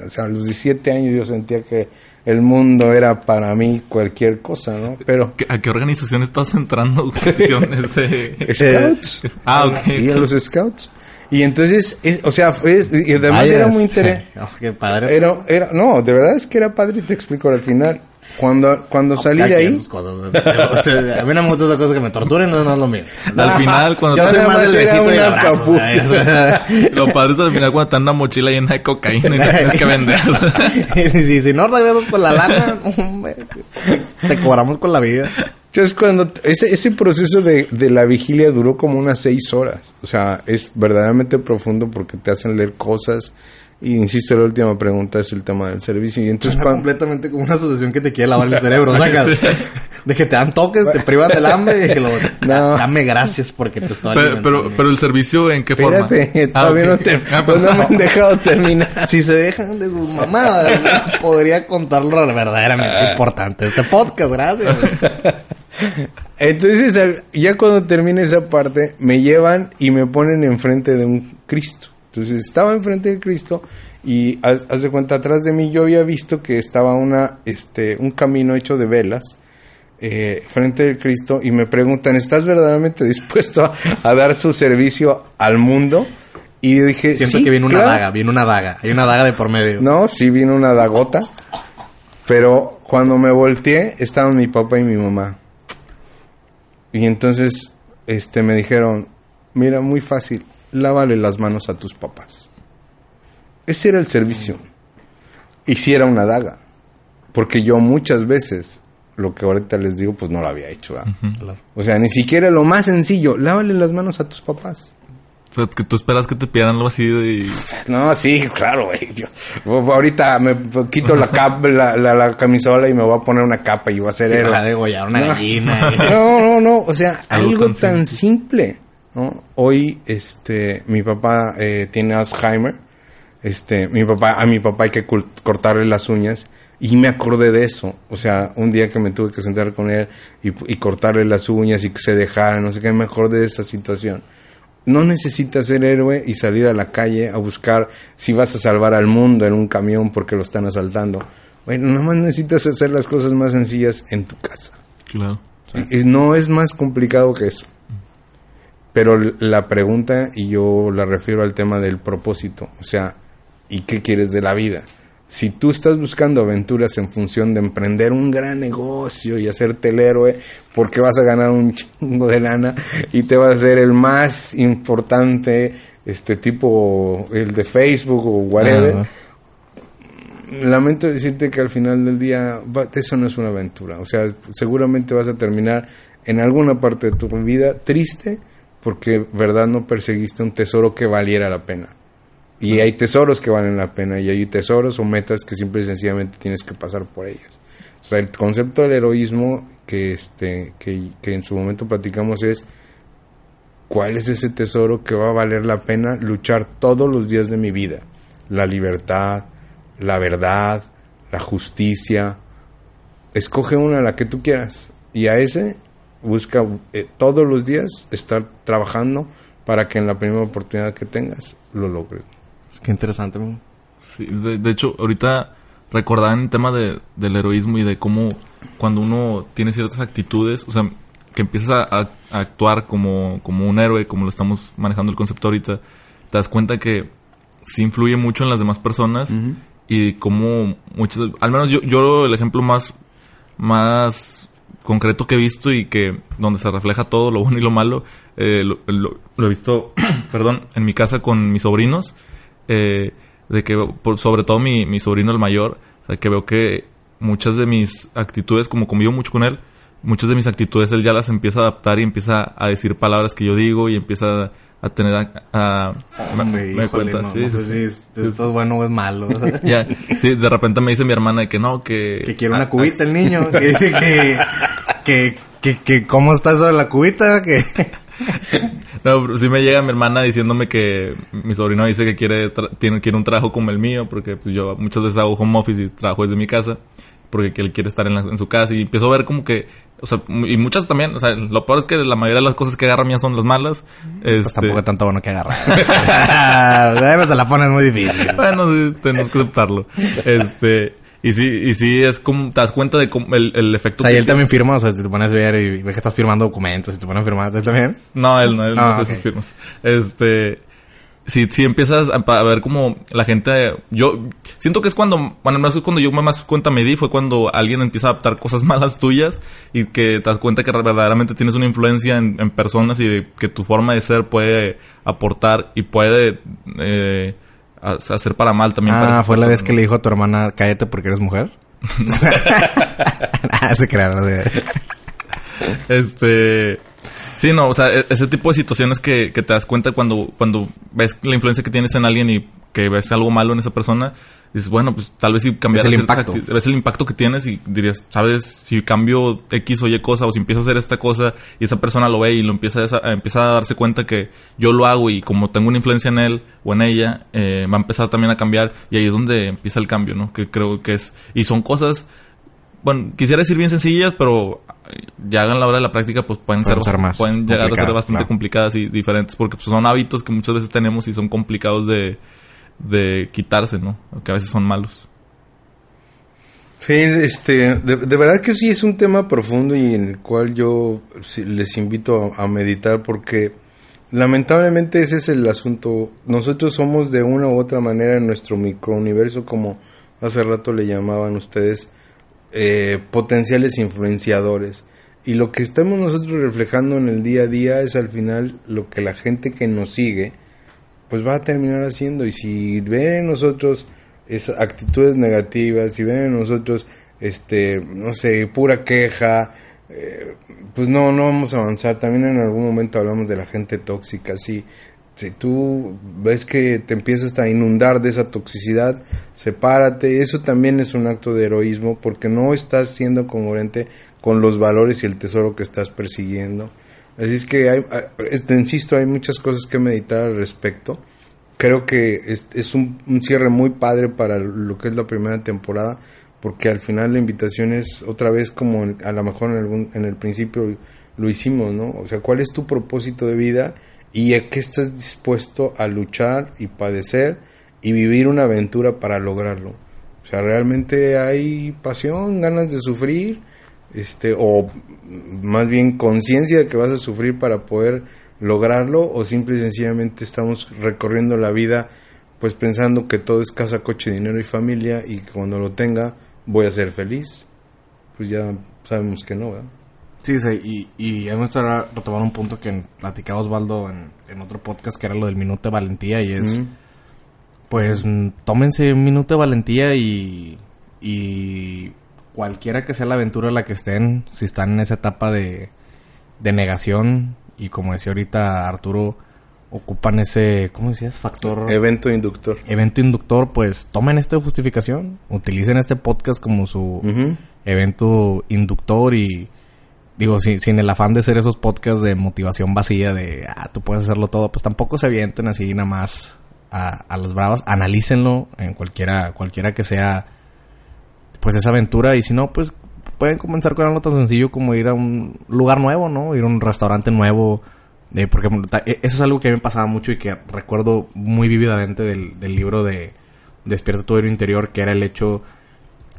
O sea, a los 17 años yo sentía que el mundo era para mí cualquier cosa, ¿no? Pero ¿Qué- ¿A qué organización estás entrando? Cuestión, ese- Scouts. Ah, ok. Y a los Scouts. Y entonces, es- o sea, fue, y además Vaya, era muy este, interesante. oh, qué padre. Era, era, no, de verdad es que era padre y te explico al final. Cuando, cuando salí Cada de ahí. O sea, a mí no me gustan esas cosas que me torturen, no, no es lo mío. Al final, cuando Yo te- soy más del besito y el una abrazo. capucha. ¿sabes? O sea, Lo padre es al final cuando te dan una mochila llena de cocaína y no tienes que venderla. y si, si no regresas por la lana, te cobramos con la vida. Entonces, cuando ese, ese proceso de, de la vigilia duró como unas seis horas. O sea, es verdaderamente profundo porque te hacen leer cosas. Y insisto, la última pregunta es el tema del servicio. Y entonces, Suena completamente como una asociación que te quiere lavar el cerebro, ¿sacas? De que te dan toques, te privan del hambre y que lo, No. dame gracias porque te estoy Pero, pero, pero el servicio, ¿en qué forma? espérate, Ah, todavía no, te, Ah, pues no me han dejado terminar. Si se dejan de sus mamadas, podría contarlo verdaderamente importante. Este podcast, gracias. Entonces, ya cuando termine esa parte, me llevan y me ponen enfrente de un Cristo. Entonces, estaba enfrente del Cristo y haz, haz de cuenta, atrás de mí yo había visto que estaba una, este, un camino hecho de velas eh, frente del Cristo y me preguntan, ¿estás verdaderamente dispuesto a, a dar su servicio al mundo? Y yo dije, Siento "Sí, que viene una claro". daga, viene una daga. Hay una daga de por medio. No, sí vino una dagota. Pero cuando me volteé, estaban mi papá y mi mamá. Y entonces este, me dijeron, mira, muy fácil, lávale las manos a tus papás. Ese era el servicio. Y sí era una daga. Porque yo muchas veces, lo que ahorita les digo, pues no lo había hecho. O sea, ni siquiera lo más sencillo, lávale las manos a tus papás. O sea, que tú esperas que te pidieran algo así de... No, sí, claro, güey. Yo, ahorita me quito la, cap, la, la, la camisola y me voy a poner una capa y voy a ser Y vas a degollar una No. gallina. No, no, no. O sea, Algo algo, tan tan simple. ¿No? Hoy, este, mi papá eh, tiene Alzheimer. Este, mi papá, a mi papá hay que cortarle las uñas. Y me acordé de eso. O sea, un día que me tuve que sentar con él y, y cortarle las uñas y que se dejara, no sé qué, me acordé de esa situación. No necesitas ser héroe y salir a la calle a buscar si vas a salvar al mundo en un camión porque lo están asaltando. Bueno, nada más necesitas hacer las cosas más sencillas en tu casa. Claro. Y- y no es más complicado que eso. Pero la pregunta, y yo la refiero al tema del propósito, o sea, ¿y qué quieres de la vida? Si tú estás buscando aventuras en función de emprender un gran negocio y hacerte el héroe porque vas a ganar un chingo de lana y te vas a ser el más importante, este tipo, el de Facebook o whatever, lamento decirte que al final del día eso no es una aventura. O sea, seguramente vas a terminar en alguna parte de tu vida triste porque, verdad, no perseguiste un tesoro que valiera la pena. Y hay tesoros que valen la pena y hay tesoros o metas que simple y sencillamente tienes que pasar por ellas. O sea, el concepto del heroísmo que, este, que, que en su momento platicamos es cuál es ese tesoro que va a valer la pena luchar todos los días de mi vida. La libertad, la verdad, la justicia. Escoge una, la que tú quieras. Y a ese busca eh, todos los días estar trabajando para que en la primera oportunidad que tengas lo logres. Es que interesante. Sí, de, hecho, ahorita recordaba en el tema de, del heroísmo y de cómo cuando uno tiene ciertas actitudes, o sea, que empiezas a, actuar como, como un héroe, como lo estamos manejando el concepto ahorita, te das cuenta que sí influye mucho en las demás personas y como muchas, al menos yo, yo el ejemplo más, más concreto que he visto y que donde se refleja todo lo bueno y lo malo, eh, lo, he visto, perdón, en mi casa con mis sobrinos, eh, de que sobre todo mi, mi sobrino el mayor, que veo que muchas de mis actitudes, como convivo mucho con él, muchas de mis actitudes él ya las empieza a adaptar y empieza a decir palabras que yo digo y empieza a tener a, me, cuenta. sí, sí, esto es bueno o es malo. Ya sí de repente me dice mi hermana que no que que quiere una cubita el niño que, que, que, que, cómo está eso de la cubita que no sí me llega mi hermana diciéndome que mi sobrino dice que quiere tiene quiere un trabajo como el mío porque pues, yo muchas veces hago home office y trabajo desde mi casa porque él quiere estar en, en su casa y empiezo a ver como que o sea, y muchas también, o sea, lo peor es que la mayoría de las cosas que agarra mías son las malas. Pues este... tampoco tanto bueno que agarra. se la pones muy difícil. bueno, sí, tenemos que aceptarlo. Este, y sí, y sí es como, te das cuenta de cómo el, el efecto. O sea, y él también firma, o sea, si te pones a ver y ves que estás firmando documentos, y te pones a firmar, ¿él también? No, él no, él no ah, hace sus firmas. Este, si, si empiezas a, ver como la gente, yo siento que es cuando, bueno, no es cuando yo más cuenta me di, fue cuando alguien empieza a adaptar cosas malas tuyas y que te das cuenta que verdaderamente tienes una influencia en, personas y que tu forma de ser puede aportar y puede eh, hacer para mal también. Ah, fue la vez que le dijo a tu hermana, cállate porque eres mujer. ah, se crearon. Este... Sí, no, o sea, e-, ese tipo de situaciones que, que te das cuenta cuando, cuando ves la influencia que tienes en alguien y que ves algo malo en esa persona, dices, bueno, pues tal vez si cambiar el impacto. ves el impacto que tienes y dirías, sabes, si cambio X o Y cosa o si empiezo a hacer esta cosa y esa persona lo ve y lo empieza a, empieza a darse cuenta que yo lo hago y como tengo una influencia en él o en ella, eh, va a empezar también a cambiar y ahí es donde empieza el cambio, ¿no? Que creo que es, y son cosas, bueno, quisiera decir bien sencillas, pero ya hagan la hora de la práctica, pues pueden, ser, pueden llegar a ser bastante complicadas y diferentes, porque pues, son hábitos que muchas veces tenemos y son complicados de, de quitarse, ¿no? Que a veces son malos. Sí, este, de, verdad que sí es un tema profundo y en el cual yo les invito a, meditar porque lamentablemente ese es el asunto. Nosotros somos de una u otra manera en nuestro microuniverso, como hace rato le llamaban ustedes, eh, potenciales influenciadores. Y lo que estamos nosotros reflejando en el día a día es al final lo que la gente que nos sigue pues va a terminar haciendo. Y si ven en nosotros esas actitudes negativas, si ven en nosotros, este, no sé, pura queja, eh, pues no, no vamos a avanzar. También en algún momento hablamos de la gente tóxica, sí si tú ves que te empiezas a inundar de esa toxicidad, sepárate. Eso también es un acto de heroísmo porque no estás siendo congruente con los valores y el tesoro que estás persiguiendo. Así es que, hay, insisto, hay muchas cosas que meditar al respecto. Creo que es, es un, cierre muy padre para lo que es la primera temporada, porque al final la invitación es otra vez como a lo mejor en, algún, en el principio lo hicimos, ¿no? O sea, ¿cuál es tu propósito de vida? Y a qué estás dispuesto a luchar y padecer y vivir una aventura para lograrlo. O sea, realmente hay pasión, ganas de sufrir, este, o más bien conciencia de que vas a sufrir para poder lograrlo o simple y sencillamente estamos recorriendo la vida pues pensando que todo es casa, coche, dinero y familia y que cuando lo tenga voy a ser feliz. Pues ya sabemos que no, ¿verdad? Sí, sí, y, y es nuestra retomar un punto que platicaba Osvaldo en, en, otro podcast que era lo del minuto de valentía y es, pues, tómense un minuto de valentía y, y cualquiera que sea la aventura en la que estén, si están en esa etapa de, de negación y como decía ahorita Arturo, ocupan ese, ¿cómo decías? Factor... Evento inductor. Evento inductor, pues tomen esta justificación, utilicen este podcast como su evento inductor y digo, sin, sin el afán de ser esos podcasts de motivación vacía de, ah, tú puedes hacerlo todo, pues tampoco se avienten así nada más a, a las bravas, analícenlo en cualquiera, cualquiera que sea pues esa aventura. Y si no, pues pueden comenzar con algo tan sencillo como ir a un lugar nuevo, ¿no? Ir a un restaurante nuevo, eh, porque eso es algo que a mí me pasaba mucho y que recuerdo muy vívidamente del, del libro de Despierta tu héroe interior, que era el hecho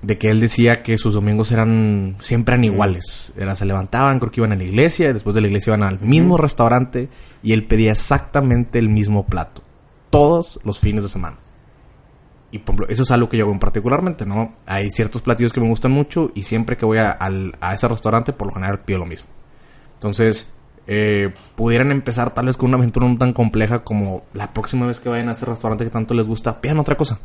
de que él decía que sus domingos eran siempre eran iguales. Era, se levantaban, creo que iban a la iglesia, y después de la iglesia iban al mismo restaurante y él pedía exactamente el mismo plato. Todos los fines de semana. Y por ejemplo, eso es algo que yo hago particularmente, ¿no? Hay ciertos platillos que me gustan mucho y siempre que voy a, a ese restaurante, por lo general pido lo mismo. Entonces, eh, pudieran empezar tal vez con una aventura no tan compleja como la próxima vez que vayan a ese restaurante que tanto les gusta, pidan otra cosa.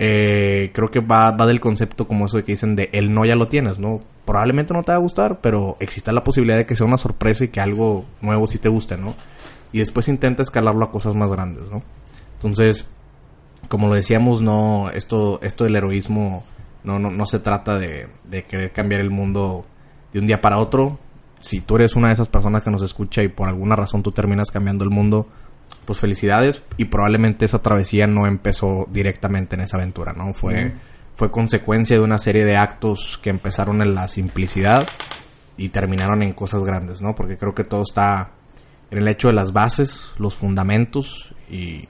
Eh, creo que va, va del concepto como eso de que dicen de el no ya lo tienes, ¿no? Probablemente no te va a gustar, pero existe la posibilidad de que sea una sorpresa y que algo nuevo sí te guste, ¿no? Y después intenta escalarlo a cosas más grandes, ¿no? Entonces, como lo decíamos, no, esto, esto del heroísmo no, no, no se trata de, de querer cambiar el mundo de un día para otro, si tú eres una de esas personas que nos escucha y por alguna razón tú terminas cambiando el mundo, pues felicidades y probablemente esa travesía no empezó directamente en esa aventura, ¿no? Fue, fue consecuencia de una serie de actos que empezaron en la simplicidad y terminaron en cosas grandes, ¿no? Porque creo que todo está en el hecho de las bases, los fundamentos y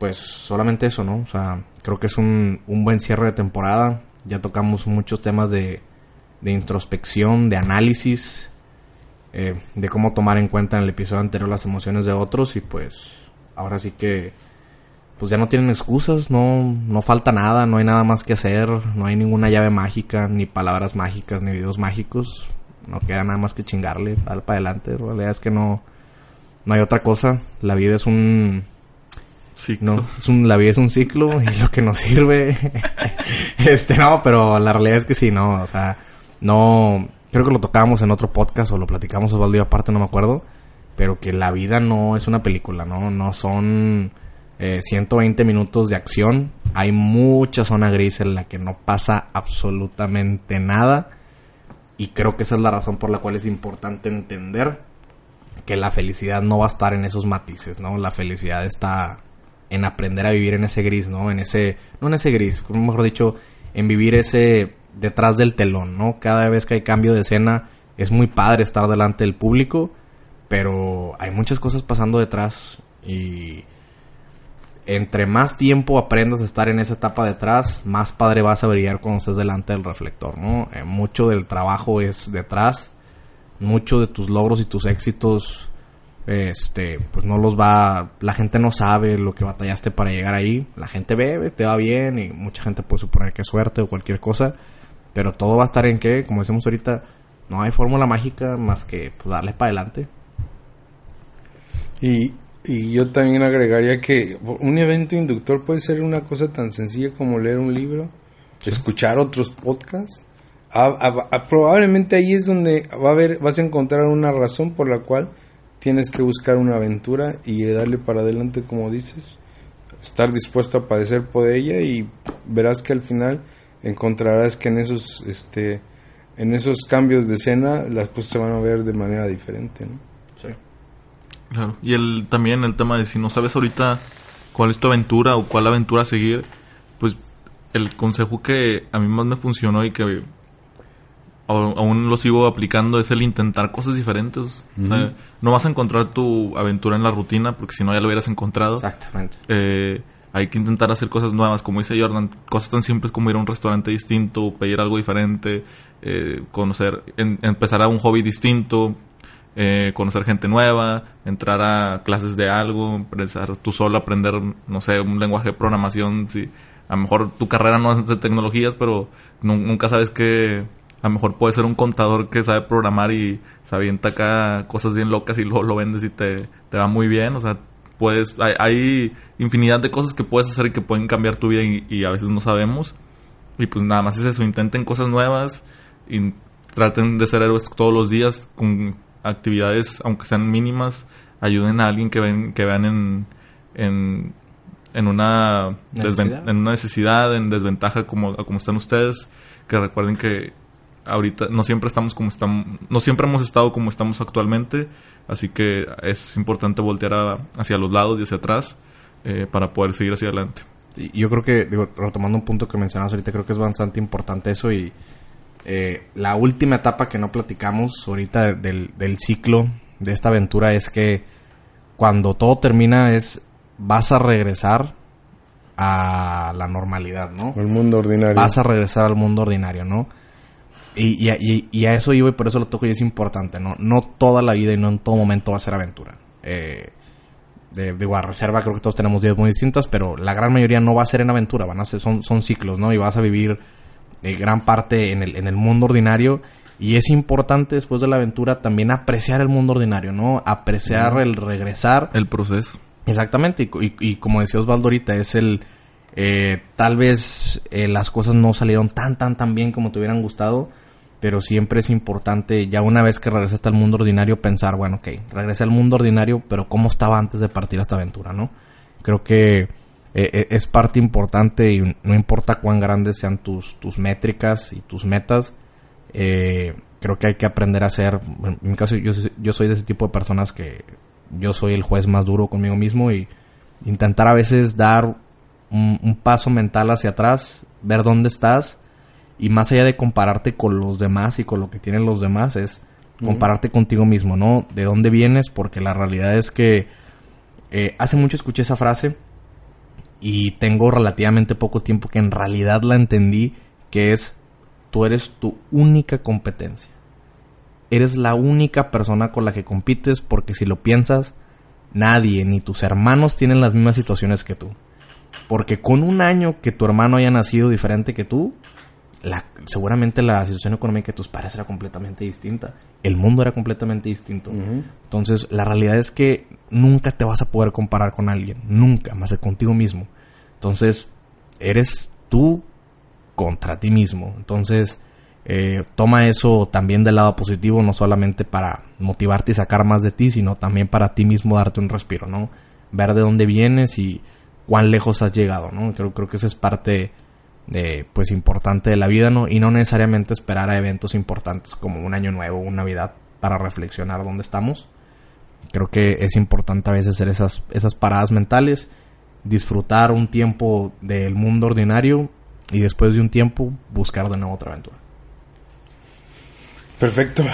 pues solamente eso, ¿no? O sea, creo que es un, un buen cierre de temporada. Ya tocamos muchos temas de de introspección, de análisis, eh, de cómo tomar en cuenta en el episodio anterior las emociones de otros y pues ahora sí que pues ya no tienen excusas, no, no falta nada, no hay nada más que hacer, no hay ninguna llave mágica, ni palabras mágicas, ni videos mágicos, no queda nada más que chingarle, darle para adelante, la realidad es que no, no hay otra cosa, la vida es un no, es un, la vida es un ciclo y lo que nos sirve, este no, pero la realidad es que sí, no, o sea, no, creo que lo tocábamos en otro podcast o lo platicamos Osvaldo y aparte, no me acuerdo. Pero que la vida no es una película, ¿no? No son 120 eh, minutos de acción. Hay mucha zona gris en la que no pasa absolutamente nada. Y creo que esa es la razón por la cual es importante entender que la felicidad no va a estar en esos matices, ¿no? La felicidad está en aprender a vivir en ese gris, ¿no? En ese, no en ese gris, mejor dicho, en vivir ese detrás del telón, ¿no? Cada vez que hay cambio de escena es muy padre estar delante del público, pero hay muchas cosas pasando detrás y entre más tiempo aprendas a estar en esa etapa detrás, más padre vas a brillar cuando estés delante del reflector, ¿no? Eh, mucho del trabajo es detrás, mucho de tus logros y tus éxitos este, pues no los va, la gente no sabe lo que batallaste para llegar ahí, la gente bebe, te va bien y mucha gente puede suponer que es suerte o cualquier cosa, pero todo va a estar en que, como decimos ahorita, no hay fórmula mágica más que pues, darle para adelante. Y, y yo también agregaría que un evento inductor puede ser una cosa tan sencilla como leer un libro, escuchar otros podcasts. probablemente ahí es donde va a haber, vas a encontrar una razón por la cual tienes que buscar una aventura y darle para adelante como dices, estar dispuesto a padecer por ella y verás que al final encontrarás que en esos este en esos cambios de escena las cosas se van a ver de manera diferente, ¿no? Sí. Claro. Y el también el tema de si no sabes ahorita cuál es tu aventura o cuál aventura seguir, pues el consejo que a mí más me funcionó y que aún lo sigo aplicando es el intentar cosas diferentes. no vas a encontrar tu aventura en la rutina porque si no ya lo hubieras encontrado. Exactamente. Eh, hay que intentar hacer cosas nuevas, como dice Jordan, cosas tan simples como ir a un restaurante distinto, pedir algo diferente, eh, conocer, empezar a un hobby distinto, eh, conocer gente nueva, entrar a clases de algo, empezar tú solo a aprender, no sé, un lenguaje de programación. Si, a lo mejor tu carrera no es de tecnologías, pero nunca sabes que a lo mejor puede ser un contador que sabe programar y se avienta acá cosas bien locas y luego lo vendes y te, te va muy bien. O sea, puedes, hay, hay, infinidad de cosas que puedes hacer y que pueden cambiar tu vida y, a veces no sabemos. Y pues nada más es eso, intenten cosas nuevas y traten de ser héroes todos los días con actividades, aunque sean mínimas, ayuden a alguien que ven, que vean en, en, en una ¿Necesidad? en una necesidad, en desventaja como, como están ustedes, que recuerden que ahorita no siempre estamos como estamos, no siempre hemos estado como estamos actualmente, así que es importante voltear hacia los lados y hacia atrás eh, para poder seguir hacia adelante. yo creo que, digo, retomando un punto que mencionabas ahorita, creo que es bastante importante eso y eh, la última etapa que no platicamos ahorita del, del ciclo de esta aventura es que cuando todo termina es vas a regresar a la normalidad, ¿no? Al mundo ordinario. Vas a regresar al mundo ordinario, ¿no? Y, y, y, a eso iba y por eso lo toco y es importante, ¿no? No toda la vida y no en todo momento va a ser aventura. Eh, de, digo, a reserva creo que todos tenemos días muy distintas, pero la gran mayoría no va a ser en aventura, van a ser, son, son ciclos, ¿no? Y vas a vivir eh, gran parte en el, en el mundo ordinario y es importante después de la aventura también apreciar el mundo ordinario, ¿no? Apreciar el regresar. El proceso. Exactamente, y, y, como decía Osvaldo ahorita, es el... Eh, tal vez eh, las cosas no salieron tan, tan, tan bien como te hubieran gustado, pero siempre es importante, ya una vez que regresaste al mundo ordinario, pensar, bueno, ok, regresé al mundo ordinario, pero ¿cómo estaba antes de partir esta aventura, no? Creo que eh, eh, es parte importante y no importa cuán grandes sean tus, tus métricas y tus metas, creo que hay que aprender a ser, en mi caso yo, yo soy de ese tipo de personas que yo soy el juez más duro conmigo mismo y intentar a veces dar un paso mental hacia atrás, ver dónde estás, y más allá de compararte con los demás y con lo que tienen los demás, es compararte contigo mismo, ¿no? De dónde vienes, porque la realidad es que eh, hace mucho escuché esa frase y tengo relativamente poco tiempo que en realidad la entendí, que es, tú eres tu única competencia. Eres la única persona con la que compites porque si lo piensas, nadie, ni tus hermanos tienen las mismas situaciones que tú. Porque con un año que tu hermano haya nacido diferente que tú, seguramente la situación económica de tus padres era completamente distinta. El mundo era completamente distinto. Entonces, la realidad es que nunca te vas a poder comparar con alguien. Nunca, más que contigo mismo. Entonces, eres tú contra ti mismo. Entonces, eh, toma eso también del lado positivo, no solamente para motivarte y sacar más de ti, sino también para ti mismo darte un respiro, ¿no? Ver de dónde vienes y cuán lejos has llegado, ¿no? Creo, creo que eso es parte pues importante de la vida, ¿no? Y no necesariamente esperar a eventos importantes como un año nuevo, una Navidad, para reflexionar dónde estamos. Creo que es importante a veces hacer esas, esas paradas mentales, disfrutar un tiempo del mundo ordinario y después de un tiempo buscar de nuevo otra aventura. Perfecto.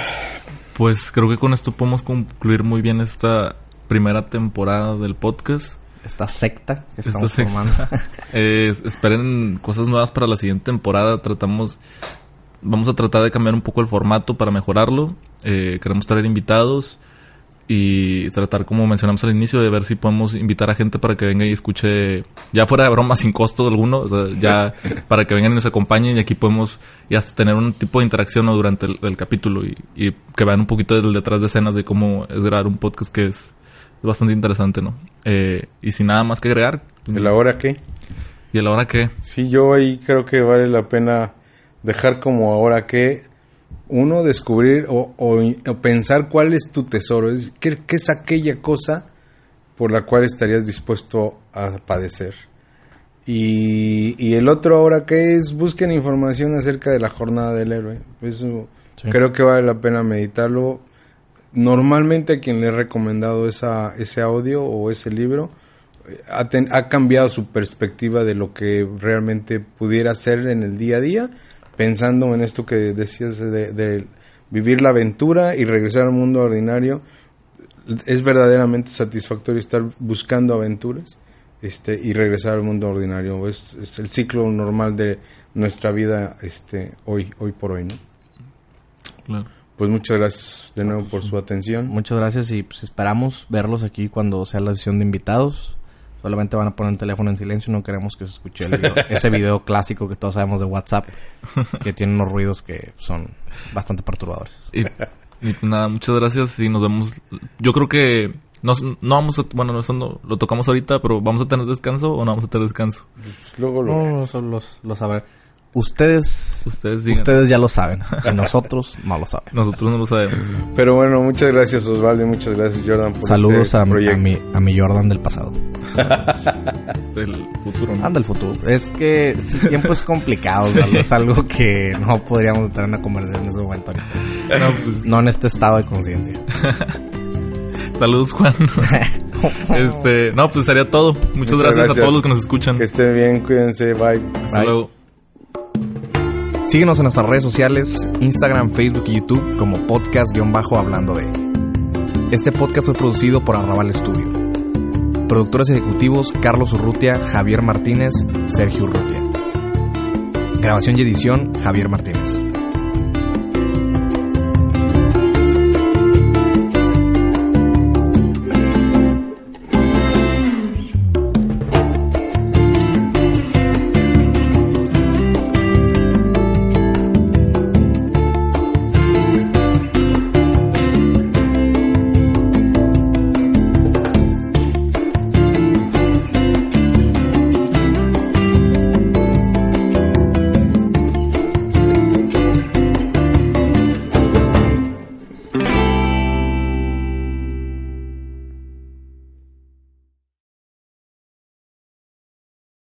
Pues creo que con esto podemos concluir muy bien esta primera temporada del podcast esta secta que estamos formando. eh, esperen cosas nuevas para la siguiente temporada. Tratamos, vamos a tratar de cambiar un poco el formato para mejorarlo. Eh, queremos traer invitados y tratar, como mencionamos al inicio, de ver si podemos invitar a gente para que venga y escuche, ya fuera de broma, sin costo alguno, ya para que vengan y nos acompañen y aquí podemos y hasta tener un tipo de interacción durante el, capítulo y, y, que vean un poquito del detrás de escenas de cómo es grabar un podcast que es es bastante interesante, ¿no? Eh, y sin nada más que agregar. ¿El ahora qué? ¿Y el ahora qué? Sí, yo ahí creo que vale la pena dejar como ahora qué uno descubrir o, pensar cuál es tu tesoro, es qué, es aquella cosa por la cual estarías dispuesto a padecer. Y, y el otro ahora que es busquen información acerca de la jornada del héroe. Eso creo que vale la pena meditarlo normalmente a quien le he recomendado esa, ese audio o ese libro eh, ha, cambiado su perspectiva de lo que realmente pudiera ser en el día a día, pensando en esto que decías de, vivir la aventura y regresar al mundo ordinario. Es verdaderamente satisfactorio estar buscando aventuras este, y regresar al mundo ordinario. Es, es el ciclo normal de nuestra vida este, hoy, hoy por hoy. ¿no? Claro. Pues muchas gracias de nuevo por su atención. Muchas gracias y pues esperamos verlos aquí cuando sea la sesión de invitados. Solamente van a poner el teléfono en silencio, no queremos que se escuche el video- ese video clásico que todos sabemos de WhatsApp, que tiene unos ruidos que son bastante perturbadores. Y, y nada, muchas gracias y nos vemos. Yo creo que no, no vamos a, bueno, no, eso no- lo tocamos ahorita, pero ¿vamos a tener descanso o no vamos a tener descanso? Pues luego lo No, los, lo sabrán. Ustedes, Ustedes digan. ustedes ya lo saben, y nosotros no lo saben. Nosotros no lo sabemos. Pero bueno, muchas gracias Osvaldo y muchas gracias Jordan por Saludos este a, mi- a mi, a mi Jordan del pasado. Del futuro, ¿no? Anda el futuro. Es que el tiempo es complicado, Osvaldo. es algo que no podríamos tener una conversación en ese momento. No, pues, No en este estado de conciencia. saludos, Juan. este, no, pues sería todo. Muchas, Muchas gracias, gracias. a todos los que nos escuchan. Que estén bien, cuídense, bye. Hasta Bye. luego. Síguenos en nuestras redes sociales, Instagram, Facebook y YouTube como podcast-hablando de. Este podcast fue producido por Arrabal Studio. Productores ejecutivos Carlos Urrutia, Javier Martínez, Sergio Urrutia. Grabación y edición Javier Martínez.